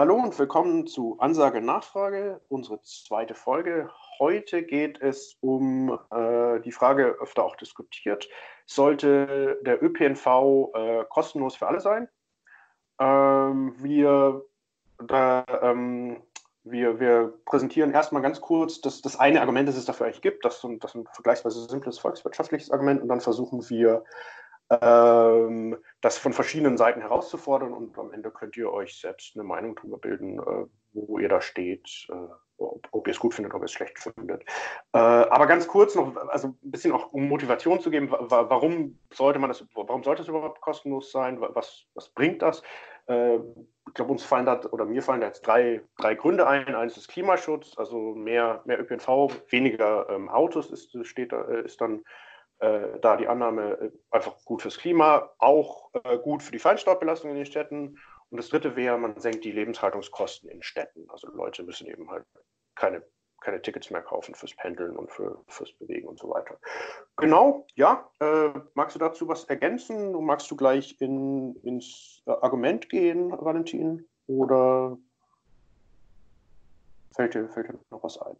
Hallo und willkommen zu Ansage Nachfrage, unsere zweite Folge. Heute geht es um äh, die Frage, öfter auch diskutiert, sollte der ÖPNV äh, kostenlos für alle sein? Ähm, wir, da, ähm, wir, wir, präsentieren erstmal ganz kurz das, das eine Argument, das es dafür eigentlich gibt, das, das ist ein vergleichsweise simples volkswirtschaftliches Argument und dann versuchen wir ähm, das von verschiedenen Seiten herauszufordern und am Ende könnt ihr euch selbst eine Meinung darüber bilden, äh, wo ihr da steht, äh, ob, ob ihr es gut findet, ob ihr es schlecht findet. Äh, aber ganz kurz noch, also ein bisschen auch um Motivation zu geben, warum sollte man das, warum sollte es überhaupt kostenlos sein? Was, was bringt das? Äh, ich glaube, uns fallen da, oder mir fallen da jetzt drei, drei Gründe ein. Eines ist Klimaschutz, also mehr, mehr ÖPNV, weniger ähm, Autos ist, steht, äh, ist dann äh, da die Annahme äh, einfach gut fürs Klima, auch äh, gut für die Feinstaubbelastung in den Städten. Und das dritte wäre, man senkt die Lebenshaltungskosten in Städten. Also Leute müssen eben halt keine, keine Tickets mehr kaufen fürs Pendeln und für, fürs Bewegen und so weiter. Genau, ja. Äh, magst du dazu was ergänzen? Magst du gleich in, ins äh, Argument gehen, Valentin? Oder fällt dir, fällt dir noch was ein?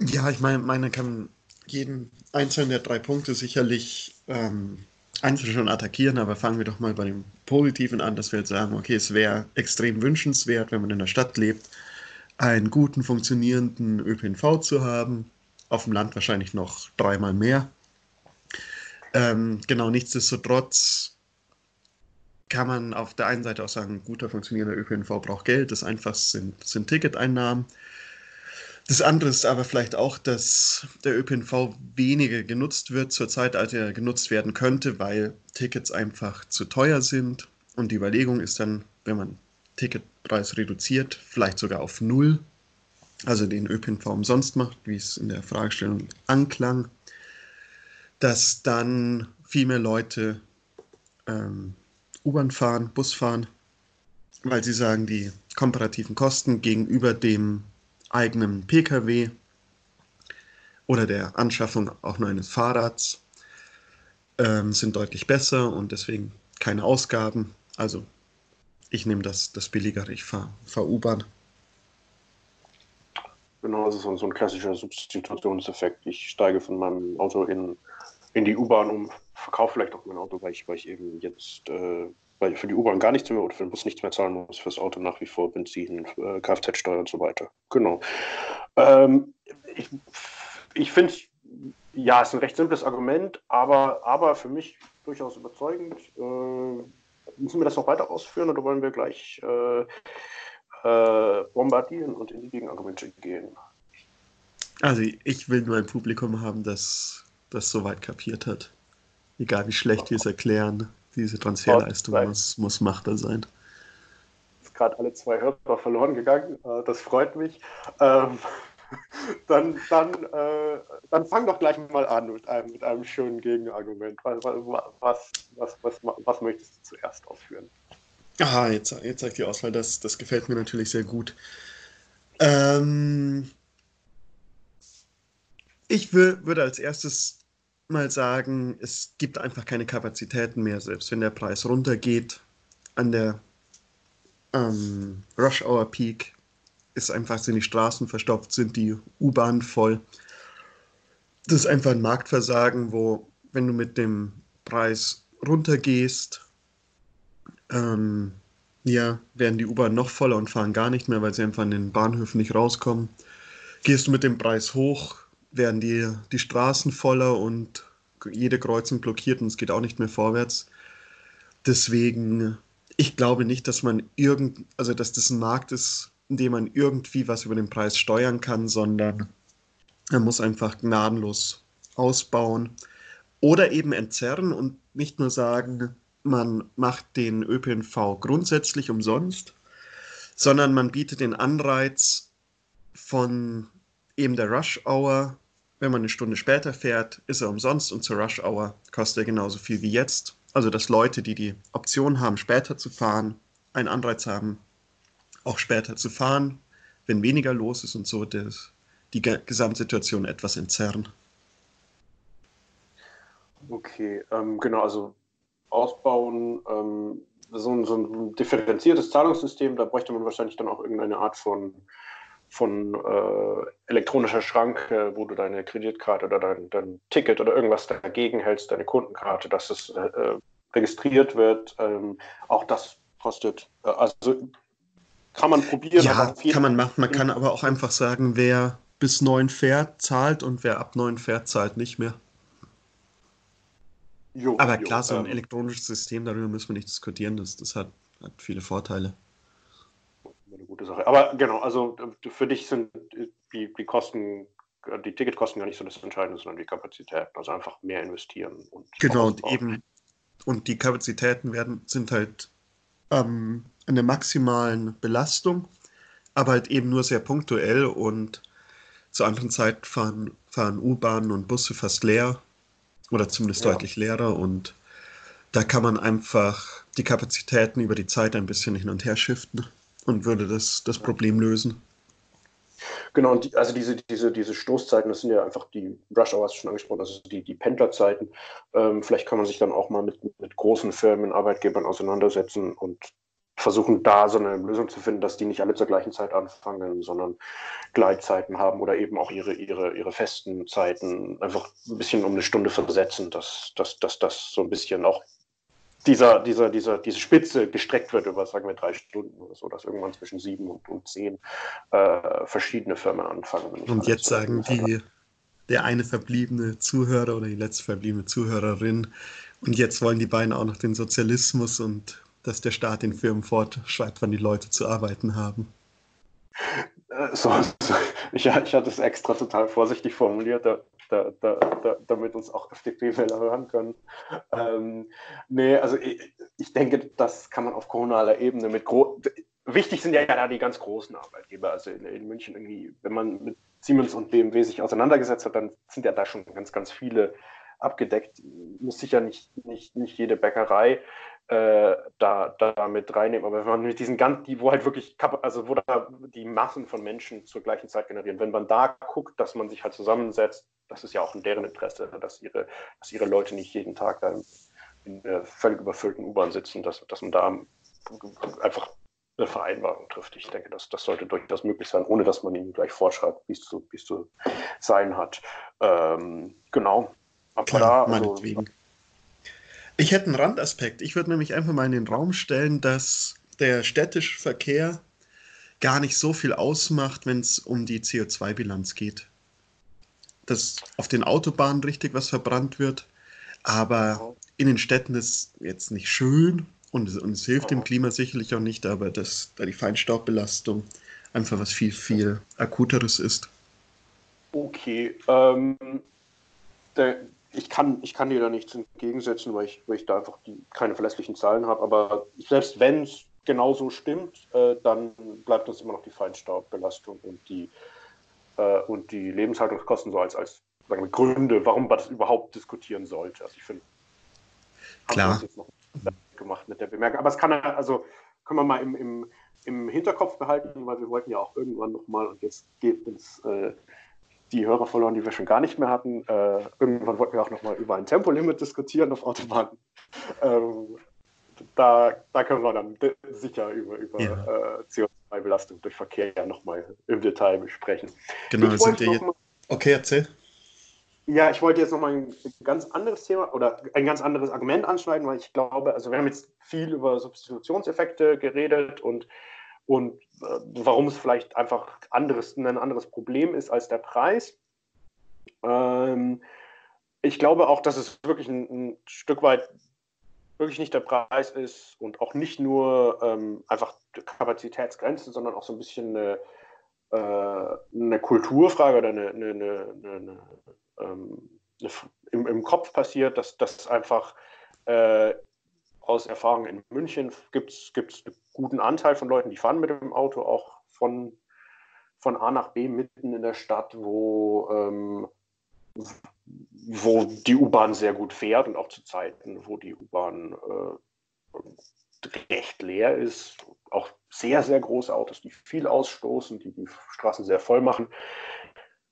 Ja, ich meine, meine kann jeden einzelnen der drei Punkte sicherlich ähm, einzeln schon attackieren, aber fangen wir doch mal bei dem Positiven an, dass wir jetzt sagen, okay, es wäre extrem wünschenswert, wenn man in der Stadt lebt, einen guten, funktionierenden ÖPNV zu haben. Auf dem Land wahrscheinlich noch dreimal mehr. Ähm, genau, nichtsdestotrotz kann man auf der einen Seite auch sagen, ein guter, funktionierender ÖPNV braucht Geld. Das einfachste sind, sind Ticketeinnahmen. Das andere ist aber vielleicht auch, dass der ÖPNV weniger genutzt wird zurzeit, als er genutzt werden könnte, weil Tickets einfach zu teuer sind. Und die Überlegung ist dann, wenn man Ticketpreis reduziert, vielleicht sogar auf Null, also den ÖPNV umsonst macht, wie es in der Fragestellung anklang, dass dann viel mehr Leute ähm, U-Bahn fahren, Bus fahren, weil sie sagen, die komparativen Kosten gegenüber dem eigenen Pkw oder der Anschaffung auch nur eines Fahrrads ähm, sind deutlich besser und deswegen keine Ausgaben. Also ich nehme das, das billigere, ich fahre fahr U-Bahn. Genau, das ist so ein klassischer Substitutionseffekt. Ich steige von meinem Auto in, in die U-Bahn um, verkaufe vielleicht auch mein Auto, weil ich, weil ich eben jetzt äh, weil für die U-Bahn gar nichts mehr oder für den Bus nichts mehr zahlen muss, fürs Auto nach wie vor Benzin, äh, Kfz-Steuer und so weiter. Genau. Ähm, ich ich finde, ja, es ist ein recht simples Argument, aber, aber für mich durchaus überzeugend. Äh, müssen wir das noch weiter ausführen oder wollen wir gleich äh, äh, bombardieren und in die Gegenargumente gehen? Also ich will nur ein Publikum haben, das das soweit kapiert hat. Egal wie schlecht wir es erklären. Diese Transferleistung muss, muss machbar sein. Ist gerade alle zwei Hörer verloren gegangen. Äh, das freut mich. Ähm, dann, dann, äh, dann fang doch gleich mal an mit einem, mit einem schönen Gegenargument. Was, was, was, was, was möchtest du zuerst ausführen? Aha, jetzt, jetzt sagt die Auswahl, das, das gefällt mir natürlich sehr gut. Ähm, ich würde als erstes mal sagen, es gibt einfach keine Kapazitäten mehr, selbst wenn der Preis runtergeht. An der ähm, Rush Hour Peak ist einfach, sind die Straßen verstopft, sind die U-Bahnen voll. Das ist einfach ein Marktversagen, wo, wenn du mit dem Preis runtergehst, ähm, ja, werden die U-Bahnen noch voller und fahren gar nicht mehr, weil sie einfach an den Bahnhöfen nicht rauskommen. Gehst du mit dem Preis hoch, werden die, die Straßen voller und jede Kreuzung blockiert und es geht auch nicht mehr vorwärts. Deswegen, ich glaube nicht, dass man irgend, also dass das ein Markt ist, in dem man irgendwie was über den Preis steuern kann, sondern man muss einfach gnadenlos ausbauen oder eben entzerren und nicht nur sagen, man macht den ÖPNV grundsätzlich umsonst, sondern man bietet den Anreiz von eben der Rush Hour wenn man eine Stunde später fährt, ist er umsonst und zur Rush Hour kostet er genauso viel wie jetzt. Also dass Leute, die die Option haben, später zu fahren, einen Anreiz haben, auch später zu fahren, wenn weniger los ist und so das, die Gesamtsituation etwas entzerren. Okay, ähm, genau, also ausbauen, ähm, so ein, so ein differenziertes Zahlungssystem, da bräuchte man wahrscheinlich dann auch irgendeine Art von, von äh, elektronischer Schranke, wo du deine Kreditkarte oder dein, dein, Ticket oder irgendwas dagegen hältst, deine Kundenkarte, dass es äh, äh registriert wird. Ähm, auch das kostet, äh, also kann man probieren. Ja, kann man machen. Man kann aber auch einfach sagen, wer bis neun fährt, zahlt und wer ab neun fährt, zahlt nicht mehr. Jo, Aber klar, jo, so ein ähm, elektronisches System, darüber müssen wir nicht diskutieren, das, das hat, hat viele Vorteile. Gute Sache. Aber genau, also für dich sind die, die Kosten, die Ticketkosten gar nicht so das Entscheidende, sondern die Kapazität. Also einfach mehr investieren. Und genau, und eben, und die Kapazitäten werden, sind halt ähm, eine maximalen Belastung, aber halt eben nur sehr punktuell und zur anderen Zeit fahren, fahren U-Bahnen und Busse fast leer oder zumindest ja. deutlich leerer und da kann man einfach die Kapazitäten über die Zeit ein bisschen hin und her shiften und würde das, das Problem lösen. Genau, und die, also diese, diese, diese Stoßzeiten, das sind ja einfach die Rush Hours schon angesprochen, also die, die Pendlerzeiten. Ähm, vielleicht kann man sich dann auch mal mit, mit großen Firmen, Arbeitgebern auseinandersetzen und versuchen da so eine Lösung zu finden, dass die nicht alle zur gleichen Zeit anfangen, sondern Gleitzeiten haben oder eben auch ihre, ihre, ihre festen Zeiten einfach ein bisschen um eine Stunde versetzen, dass, dass, dass das so ein bisschen auch dieser, dieser, dieser, diese Spitze gestreckt wird über, sagen wir, drei Stunden oder so, dass irgendwann zwischen sieben und, und zehn äh, verschiedene Firmen anfangen. Und jetzt sagen die, der eine verbliebene Zuhörer oder die letzte verbliebene Zuhörerin, und jetzt wollen die beiden auch noch den Sozialismus und dass der Staat den Firmen fortschreibt, wann die Leute zu arbeiten haben. Äh, so, so, ich, ich hatte es extra total vorsichtig formuliert, da, da, da, damit uns auch FDP-Wähler hören können. Ähm, nee, also ich, ich, denke, das kann man auf kommunaler Ebene mit gro Wichtig sind ja da die ganz großen Arbeitgeber. Also in, in München irgendwie, wenn man mit Siemens und BMW sich auseinandergesetzt hat, dann sind ja da schon ganz, ganz viele abgedeckt. Muss sicher nicht, nicht, nicht jede Bäckerei äh, da, da mit reinnehmen. Aber wenn man mit diesen ganzen, die, wo halt wirklich, also wo da die Massen von Menschen zur gleichen Zeit generieren, wenn man da guckt, dass man sich halt zusammensetzt, das ist ja auch in deren Interesse, dass ihre, dass ihre Leute nicht jeden Tag da in der völlig überfüllten U-Bahn sitzen, dass, dass man da einfach eine Vereinbarung trifft. Ich denke, das, das sollte durchaus möglich sein, ohne dass man ihnen gleich vorschreibt, wie es zu, zu sein hat. Ähm, genau. Aber Klar, da, also, ich hätte einen Randaspekt. Ich würde nämlich einfach mal in den Raum stellen, dass der städtische Verkehr gar nicht so viel ausmacht, wenn es um die CO2-Bilanz geht. Dass auf den Autobahnen richtig was verbrannt wird, aber in den Städten ist jetzt nicht schön und, und es hilft dem Klima sicherlich auch nicht, aber dass da die Feinstaubbelastung einfach was viel, viel akuteres ist. Okay, ähm, der, ich kann, ich kann dir da nichts entgegensetzen, weil ich, weil ich da einfach die, keine verlässlichen Zahlen habe. Aber selbst wenn es genauso stimmt, äh, dann bleibt uns immer noch die Feinstaubbelastung und die, äh, und die Lebenshaltungskosten so als, als sagen wir, Gründe, warum man das überhaupt diskutieren sollte. Also ich finde, klar jetzt noch gemacht mit der Bemerkung. Aber es kann also können wir mal im, im, im Hinterkopf behalten, weil wir wollten ja auch irgendwann nochmal und jetzt geht uns äh, die Hörer verloren, die wir schon gar nicht mehr hatten. Äh, irgendwann wollten wir auch nochmal über ein Tempolimit diskutieren auf Autobahnen. Ähm, da, da können wir dann sicher über, über ja. äh, CO2-Belastung durch Verkehr ja nochmal im Detail besprechen. Genau, sind wir jetzt. Mal, okay, erzähl. Ja, ich wollte jetzt nochmal ein ganz anderes Thema oder ein ganz anderes Argument anschneiden, weil ich glaube, also wir haben jetzt viel über Substitutionseffekte geredet und und äh, warum es vielleicht einfach anderes, ein anderes Problem ist als der Preis. Ähm, ich glaube auch, dass es wirklich ein, ein, Stück weit wirklich nicht der Preis ist und auch nicht nur ähm, einfach Kapazitätsgrenze, sondern auch so ein bisschen eine, äh, eine Kulturfrage oder eine, eine, eine ähm, im, im, Kopf passiert, dass das einfach äh, aus Erfahrung in München gibt es einen guten Anteil von Leuten, die fahren mit dem Auto auch von, von A nach B mitten in der Stadt, wo, ähm, wo die U-Bahn sehr gut fährt und auch zu Zeiten, wo die U-Bahn äh, recht leer ist. Auch sehr, sehr große Autos, die viel ausstoßen, die die Straßen sehr voll machen.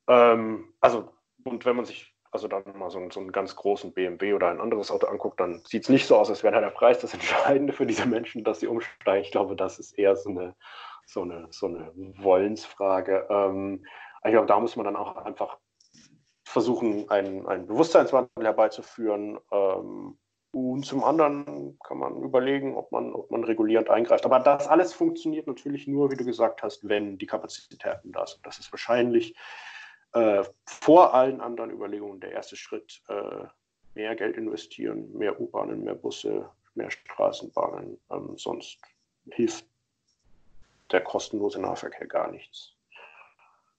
Ähm, also, und wenn man sich also dann mal so, so, einen ganz großen BMW oder ein anderes Auto anguckt, dann sieht es nicht so aus, als wäre der Preis das Entscheidende für diese Menschen, dass sie umsteigen. Ich glaube, das ist eher so eine, so eine, so eine Wollensfrage. Ähm, ich glaube, da muss man dann auch einfach versuchen, einen, einen Bewusstseinswandel herbeizuführen. Ähm, und zum anderen kann man überlegen, ob man, ob man regulierend eingreift. Aber das alles funktioniert natürlich nur, wie du gesagt hast, wenn die Kapazitäten da sind. Das ist wahrscheinlich äh, vor allen anderen Überlegungen der erste Schritt. Äh, mehr Geld investieren, mehr U-Bahnen, mehr Busse, mehr Straßenbahnen. Ähm, sonst hilft der kostenlose Nahverkehr gar nichts.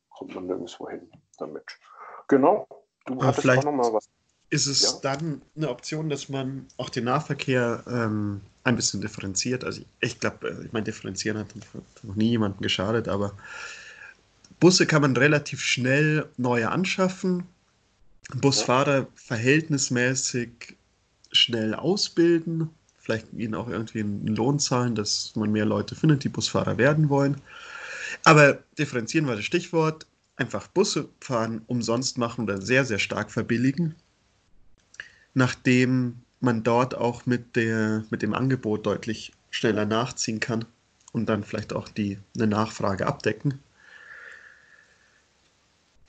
Kommt man nirgendwo hin damit. Genau. Du Aber hattest auch noch mal was ist es ja. dann eine Option, dass man auch den Nahverkehr ähm, ein bisschen differenziert. Also ich, ich glaube, äh, ich meine, differenzieren hat noch nie jemandem geschadet, aber Busse kann man relativ schnell neue anschaffen, Busfahrer verhältnismäßig schnell ausbilden, vielleicht ihnen auch irgendwie einen Lohn zahlen, dass man mehr Leute findet, die Busfahrer werden wollen. Aber differenzieren war das Stichwort. Einfach Busse fahren umsonst machen oder sehr, sehr stark verbilligen nachdem man dort auch mit, der, mit dem Angebot deutlich schneller nachziehen kann und dann vielleicht auch die, eine Nachfrage abdecken.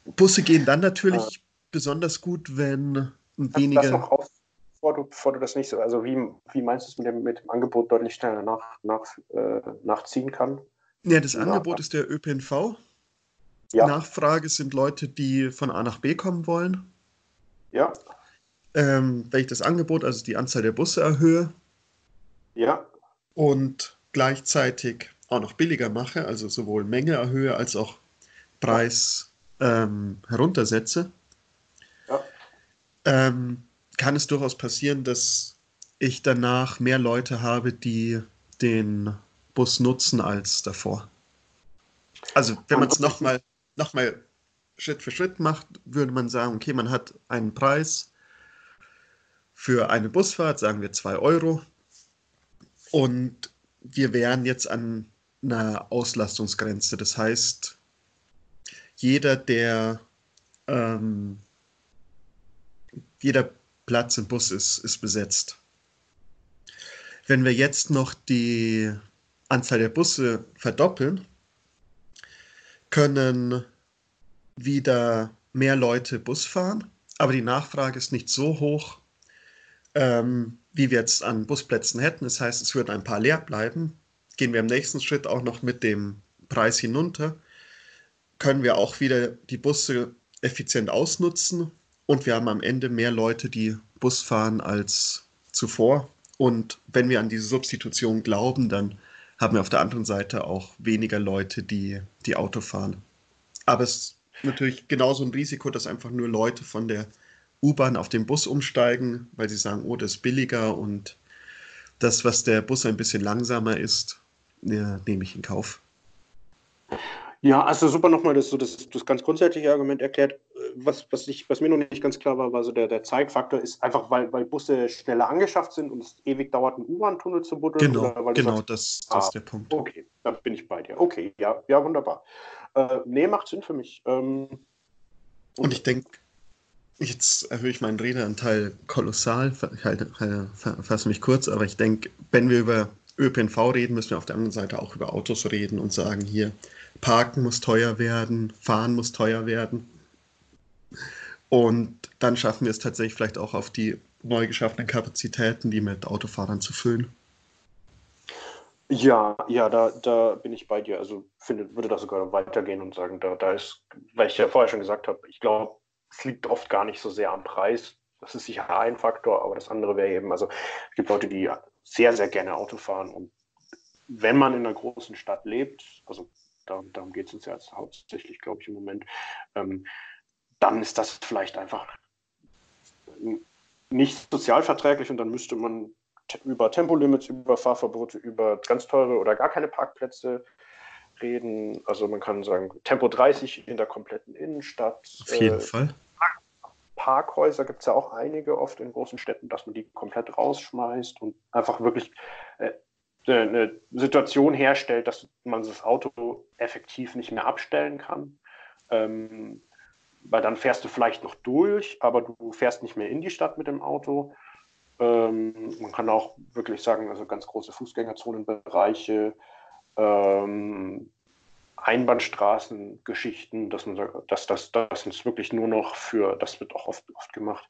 Busse gehen dann natürlich ja. besonders gut, wenn weniger. Das noch auf, bevor du, bevor du das nicht so, also wie, wie meinst du es mit dem, mit dem Angebot deutlich schneller nach, nach, äh, nachziehen kann? Ja, das Angebot ist der ÖPNV. Ja. Nachfrage sind Leute, die von A nach B kommen wollen. Ja ähm, wenn ich das Angebot, also die Anzahl der Busse erhöhe. Ja. Und gleichzeitig auch noch billiger mache, also sowohl Menge erhöhe als auch Preis ähm, heruntersetze, ja. ähm, kann es durchaus passieren, dass ich danach mehr Leute habe, die den Bus nutzen als davor. Also wenn man es nochmal noch mal Schritt für Schritt macht, würde man sagen, okay, man hat einen Preis, für eine Busfahrt, sagen wir 2 Euro. Und wir wären jetzt an einer Auslastungsgrenze. Das heißt, jeder, der ähm, jeder Platz im Bus ist, ist besetzt. Wenn wir jetzt noch die Anzahl der Busse verdoppeln, können wieder mehr Leute Bus fahren, aber die Nachfrage ist nicht so hoch, ähm, wie wir jetzt an Busplätzen hätten. Das heißt, es würden ein paar leer bleiben. Gehen wir im nächsten Schritt auch noch mit dem Preis hinunter, können wir auch wieder die Busse effizient ausnutzen und wir haben am Ende mehr Leute, die Bus fahren als zuvor. Und wenn wir an diese Substitution glauben, dann haben wir auf der anderen Seite auch weniger Leute, die, die Auto fahren. Aber es ist natürlich genauso ein Risiko, dass einfach nur Leute von der U-Bahn auf den Bus umsteigen, weil sie sagen, oh, das ist billiger und das, was der Bus ein bisschen langsamer ist, ja, nehme ich in Kauf. Ja, also super nochmal das, so das, das ganz grundsätzliche Argument erklärt. Was, was, ich, was mir noch nicht ganz klar war, war so der, der Zeitfaktor ist einfach, weil, weil Busse schneller angeschafft sind und es ewig dauert, einen U-Bahn-Tunnel zu buddeln. Genau, genau sagst, das, das ah, ist der Punkt. Okay, da bin ich bei dir. Okay, ja, ja wunderbar. Äh, nee, macht Sinn für mich. Ähm, und ich denke, Jetzt erhöhe ich meinen Redeanteil kolossal, ich halte, fasse mich kurz, aber ich denke, wenn wir über ÖPNV reden, müssen wir auf der anderen Seite auch über Autos reden und sagen, hier, Parken muss teuer werden, Fahren muss teuer werden. Und dann schaffen wir es tatsächlich vielleicht auch auf die neu geschaffenen Kapazitäten, die mit Autofahrern zu füllen. Ja, ja, da, da bin ich bei dir. Also finde, würde das sogar weitergehen und sagen, da, da ist, weil ich ja vorher schon gesagt habe, ich glaube, es liegt oft gar nicht so sehr am Preis. Das ist sicher ein Faktor, aber das andere wäre eben, also es gibt Leute, die sehr, sehr gerne Auto fahren und wenn man in einer großen Stadt lebt, also darum, darum geht es uns ja hauptsächlich, glaube ich, im Moment, ähm, dann ist das vielleicht einfach nicht sozialverträglich und dann müsste man über Tempolimits, über Fahrverbote, über ganz teure oder gar keine Parkplätze reden. Also man kann sagen, Tempo 30 in der kompletten Innenstadt. Auf jeden äh, Fall. Parkhäuser gibt es ja auch einige oft in großen Städten, dass man die komplett rausschmeißt und einfach wirklich äh, eine Situation herstellt, dass man das Auto effektiv nicht mehr abstellen kann. Ähm, weil dann fährst du vielleicht noch durch, aber du fährst nicht mehr in die Stadt mit dem Auto. Ähm, man kann auch wirklich sagen, also ganz große Fußgängerzonenbereiche, ähm, Einbahnstraßengeschichten, dass man sagt, dass das, das ist wirklich nur noch für, das wird auch oft, oft gemacht.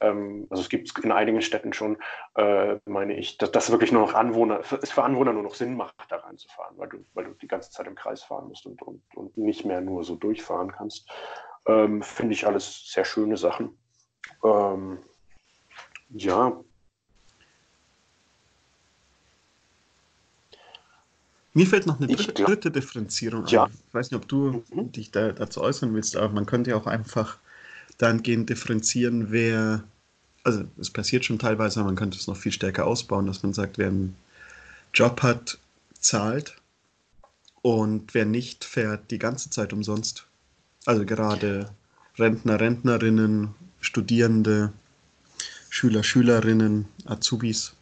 Ähm, also es gibt es in einigen Städten schon, äh, meine ich, dass das wirklich nur noch Anwohner, es für Anwohner nur noch Sinn macht, da reinzufahren, weil du, weil du die ganze Zeit im Kreis fahren musst und, und, und nicht mehr nur so durchfahren kannst. Ähm, Finde ich alles sehr schöne Sachen. Ähm, ja, Mir fällt noch eine dritte, glaub, dritte Differenzierung ja. ein. Ich weiß nicht, ob du mhm. dich da, dazu äußern willst, aber man könnte ja auch einfach dahingehend differenzieren, wer, also es passiert schon teilweise, aber man könnte es noch viel stärker ausbauen, dass man sagt, wer einen Job hat, zahlt und wer nicht, fährt die ganze Zeit umsonst. Also gerade Rentner, Rentnerinnen, Studierende, Schüler, Schülerinnen, Azubis.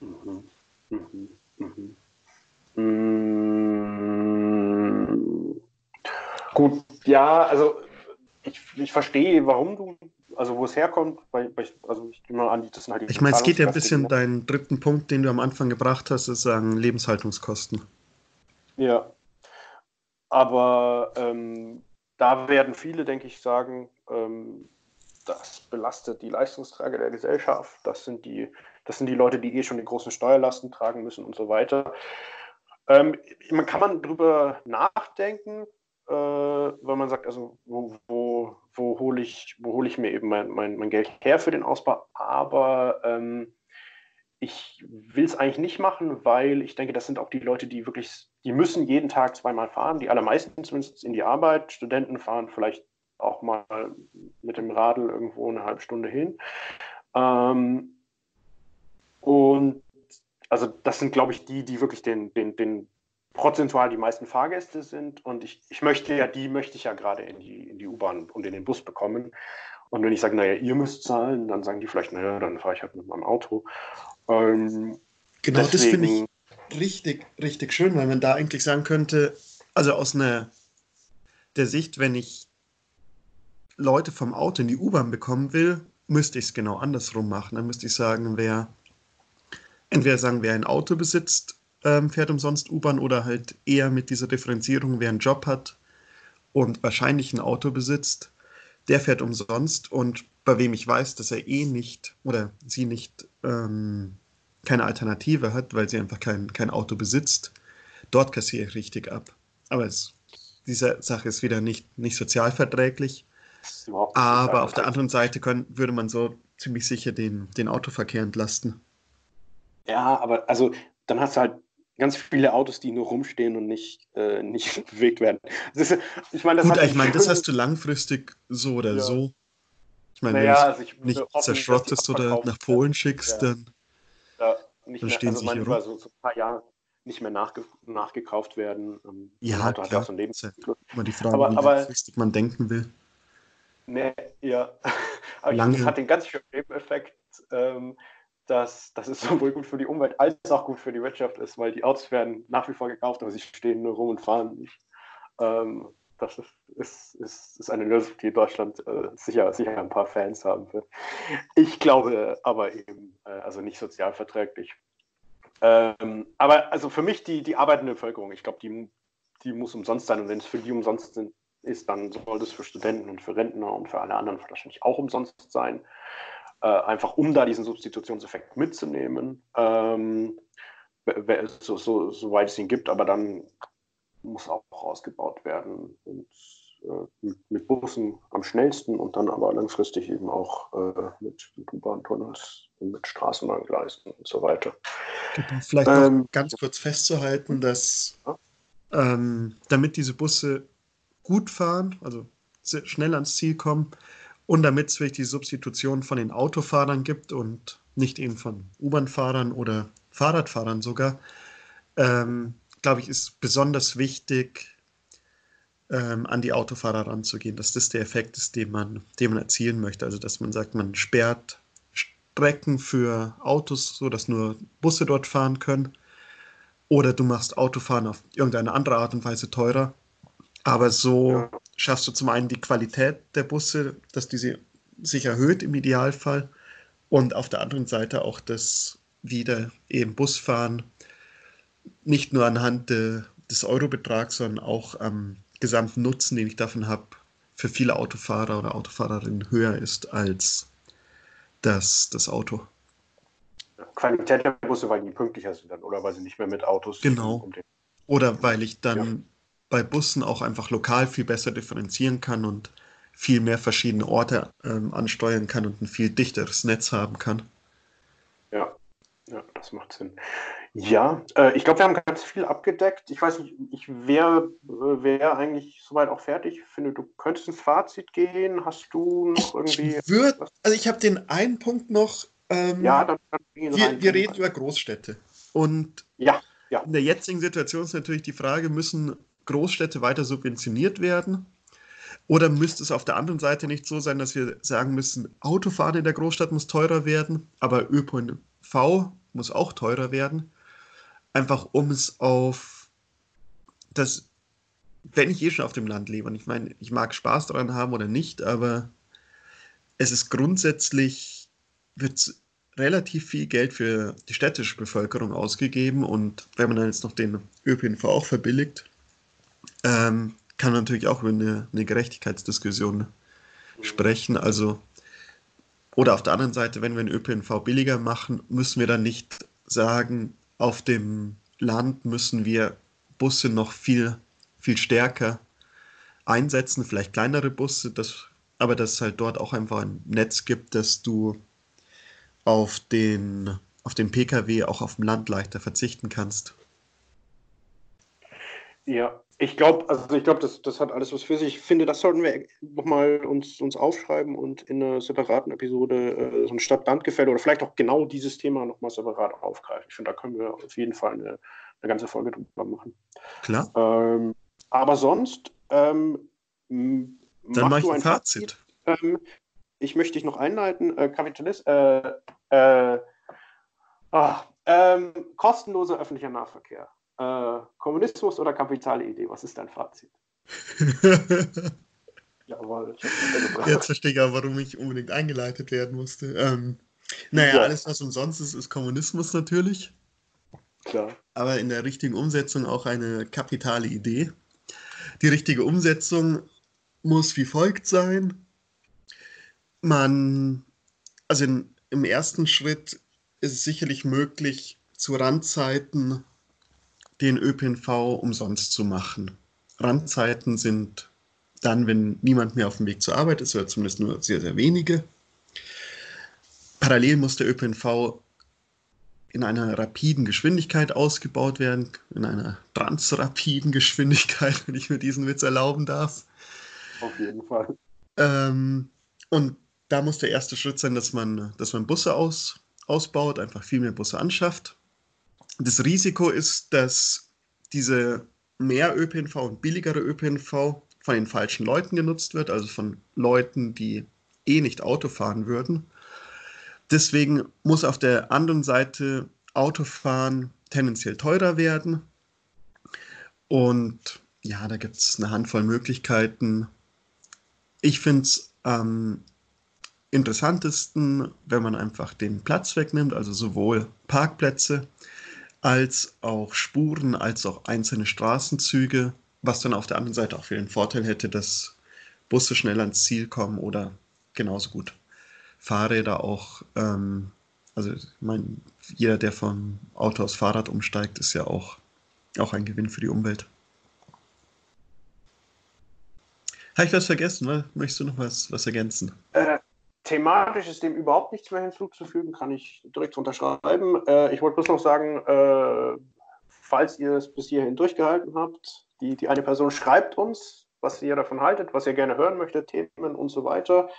Mhm. Mhm. Mhm. Mmh, gut, ja, also ich, ich verstehe, warum du, also wo es herkommt, weil, weil also ich nehme mal an, das sind halt die Ich meine, es geht ja ein bisschen ne? deinen dritten Punkt, den du am Anfang gebracht hast, ist sagen Lebenshaltungskosten. Ja. Aber ähm, da werden viele, denke ich, sagen, ähm, das belastet die Leistungsträger der Gesellschaft, das sind die, das sind die Leute, die eh schon die großen Steuerlasten tragen müssen und so weiter. Ähm, man kann man drüber nachdenken, äh, weil man sagt, also wo, wo, wo hole ich, hol ich mir eben mein, mein, mein Geld her für den Ausbau, aber ähm, ich will es eigentlich nicht machen, weil ich denke, das sind auch die Leute, die wirklich, die müssen jeden Tag zweimal fahren, die allermeisten zumindest in die Arbeit. Studenten fahren vielleicht auch mal mit dem Radl irgendwo eine halbe Stunde hin. Ähm, und also das sind, glaube ich, die, die wirklich den, den, den prozentual die meisten Fahrgäste sind. Und ich, ich möchte ja, die möchte ich ja gerade in die, in die U-Bahn und in den Bus bekommen. Und wenn ich sage, naja, ihr müsst zahlen, dann sagen die vielleicht, naja, dann fahre ich halt mit meinem Auto. Ähm, genau, deswegen, das finde ich richtig, richtig schön, weil man da eigentlich sagen könnte, also aus einer der Sicht, wenn ich Leute vom Auto in die U-Bahn bekommen will, müsste ich es genau andersrum machen. Dann müsste ich sagen, wer entweder sagen, wer ein Auto besitzt, ähm, fährt umsonst U-Bahn oder halt eher mit dieser Differenzierung, wer einen Job hat und wahrscheinlich ein Auto besitzt, der fährt umsonst und bei wem ich weiß, dass er eh nicht oder sie nicht ähm, keine Alternative hat, weil sie einfach kein, kein Auto besitzt, dort kassiere ich richtig ab. Aber es, diese Sache ist wieder nicht, nicht sozialverträglich. Aber auf der anderen Seite können, würde man so ziemlich sicher den, den Autoverkehr entlasten. Ja, aber also dann hast du halt ganz viele Autos, die nur rumstehen und nicht, äh, nicht bewegt werden. Ist, ich meine, das, Gut, ich mein, das hast du langfristig so oder ja. so. Ich meine, naja, wenn also ich nicht hoffen, zerschrottest oder nach Polen schickst, ja. dann, ja, nicht dann mehr, stehen also sie hier rum. So, so ein paar Jahre nicht mehr nachge nachgekauft werden. Ähm, ja, klar. Hat so ein ja immer die Frage, aber, wie aber, langfristig man denken will. Nee, ja. aber Lange. das hat den ganz schönen Nebeneffekt. Ähm, dass, dass es sowohl gut für die Umwelt als auch gut für die Wirtschaft ist, weil die Autos werden nach wie vor gekauft, aber sie stehen nur rum und fahren nicht. Ähm, das ist, ist, ist, eine Lösung, die Deutschland äh, sicher, sicher ein paar Fans haben wird. Ich glaube aber eben, äh, also nicht sozialverträglich. Ähm, aber also für mich die, die arbeitende Bevölkerung, ich glaube, die, die muss umsonst sein. Und wenn es für die umsonst ist, dann soll das für Studenten und für Rentner und für alle anderen wahrscheinlich auch umsonst sein äh, einfach um da diesen Substitutionseffekt mitzunehmen, ähm, so, so, soweit es ihn gibt, aber dann muss auch ausgebaut werden und äh, mit, mit, Bussen am schnellsten und dann aber langfristig eben auch äh, mit, mit U-Bahn-Tunnels und mit Straßenbahngleisen und so weiter. Genau, vielleicht ähm, noch ganz kurz festzuhalten, dass ähm, damit diese Busse gut fahren, also schnell ans Ziel kommen, und damit es wirklich die Substitution von den Autofahrern gibt und nicht eben von U-Bahn-Fahrern oder Fahrradfahrern sogar, ähm, glaube ich, ist besonders wichtig, ähm, an die Autofahrer ranzugehen, dass das der Effekt ist, den man, den man erzielen möchte. Also, dass man sagt, man sperrt Strecken für Autos, sodass nur Busse dort fahren können. Oder du machst Autofahren auf irgendeine andere Art und Weise teurer. Aber so schaffst du zum einen die Qualität der Busse, dass diese sich erhöht im Idealfall und auf der anderen Seite auch das wieder eben Busfahren nicht nur anhand de, des Eurobetrags, sondern auch am gesamten Nutzen, den ich davon habe, für viele Autofahrer oder Autofahrerinnen höher ist als das, das Auto. Qualität der Busse, weil die pünktlicher sind dann oder weil sie nicht mehr mit Autos. Genau. Oder weil ich dann ja. Bei Bussen auch einfach lokal viel besser differenzieren kann und viel mehr verschiedene Orte ähm, ansteuern kann und ein viel dichteres Netz haben kann. Ja, ja das macht Sinn. Ja, äh, ich glaube, wir haben ganz viel abgedeckt. Ich weiß nicht, ich wäre wär eigentlich soweit auch fertig. Ich finde, du könntest ins Fazit gehen. Hast du noch irgendwie. Ich würd, also ich habe den einen Punkt noch. Ähm, ja, dann, dann wir, wir reden über Großstädte. Und ja, ja. in der jetzigen Situation ist natürlich die Frage, müssen Großstädte weiter subventioniert werden? Oder müsste es auf der anderen Seite nicht so sein, dass wir sagen müssen, Autofahren in der Großstadt muss teurer werden, aber ÖPNV muss auch teurer werden? Einfach um es auf das, wenn ich eh schon auf dem Land lebe, und ich meine, ich mag Spaß daran haben oder nicht, aber es ist grundsätzlich, wird relativ viel Geld für die städtische Bevölkerung ausgegeben und wenn man dann jetzt noch den ÖPNV auch verbilligt, ähm, kann natürlich auch über eine, eine Gerechtigkeitsdiskussion sprechen. Also, oder auf der anderen Seite, wenn wir den ÖPNV billiger machen, müssen wir dann nicht sagen, auf dem Land müssen wir Busse noch viel, viel stärker einsetzen, vielleicht kleinere Busse, das, aber dass es halt dort auch einfach ein Netz gibt, dass du auf den, auf den Pkw auch auf dem Land leichter verzichten kannst. Ja, ich glaube, also ich glaube, das, das hat alles was für sich. Ich finde, das sollten wir nochmal uns, uns aufschreiben und in einer separaten Episode äh, so ein Stadt-Land-Gefälle oder vielleicht auch genau dieses Thema nochmal separat aufgreifen. Ich finde, da können wir auf jeden Fall eine, eine ganze Folge drüber machen. Klar. Ähm, aber sonst ähm, Dann mache ich ein Fazit. Fazit. Ähm, ich möchte dich noch einleiten. Äh, Kapitalist, äh, äh, oh, kostenloser öffentlicher Nahverkehr. Äh, Kommunismus oder kapitale Idee? Was ist dein Fazit? Jawohl, Jetzt verstehe ich auch, warum ich unbedingt eingeleitet werden musste. Ähm, naja, ja. alles, was umsonst ist, ist Kommunismus natürlich. Klar. Aber in der richtigen Umsetzung auch eine kapitale Idee. Die richtige Umsetzung muss wie folgt sein. Man, also in, im ersten Schritt ist es sicherlich möglich, zu Randzeiten den ÖPNV umsonst zu machen. Randzeiten sind dann, wenn niemand mehr auf dem Weg zur Arbeit ist, oder zumindest nur sehr, sehr wenige. Parallel muss der ÖPNV in einer rapiden Geschwindigkeit ausgebaut werden, in einer transrapiden Geschwindigkeit, wenn ich mir diesen Witz erlauben darf. Auf jeden Fall. Ähm, und da muss der erste Schritt sein, dass man, dass man Busse aus, ausbaut, einfach viel mehr Busse anschafft. Das Risiko ist, dass diese mehr ÖPNV und billigere ÖPNV von den falschen Leuten genutzt wird, also von Leuten, die eh nicht Auto fahren würden. Deswegen muss auf der anderen Seite Autofahren tendenziell teurer werden. Und ja, da gibt es eine Handvoll Möglichkeiten. Ich finde es am interessantesten, wenn man einfach den Platz wegnimmt, also sowohl Parkplätze als auch Spuren, als auch einzelne Straßenzüge, was dann auf der anderen Seite auch für den Vorteil hätte, dass Busse schnell ans Ziel kommen oder genauso gut Fahrräder auch. Ähm, also ich meine, jeder, der vom Auto aufs Fahrrad umsteigt, ist ja auch, auch ein Gewinn für die Umwelt. Habe ich was vergessen? Möchtest du noch was, was ergänzen? Äh, Thematisch ist dem überhaupt nichts mehr hinzuzufügen, kann ich direkt unterschreiben. Äh, ich wollte bloß noch sagen, äh, falls ihr es bis hierhin durchgehalten habt, die, die eine Person schreibt uns, was ihr davon haltet, was ihr gerne hören möchtet, Themen und so weiter.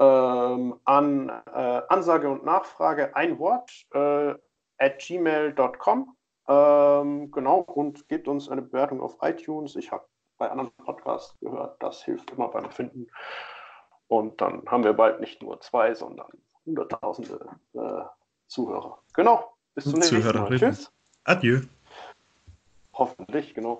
Ähm, an äh, Ansage und Nachfrage ein Wort äh, at gmail.com. Ähm, genau, und gebt uns eine Bewertung auf iTunes. Ich habe bei anderen Podcasts gehört, das hilft immer beim Finden. Und dann haben wir bald nicht nur zwei, sondern hunderttausende äh, Zuhörer. Genau. Bis zum nächsten Mal. Tschüss. Adieu. Hoffentlich, genau.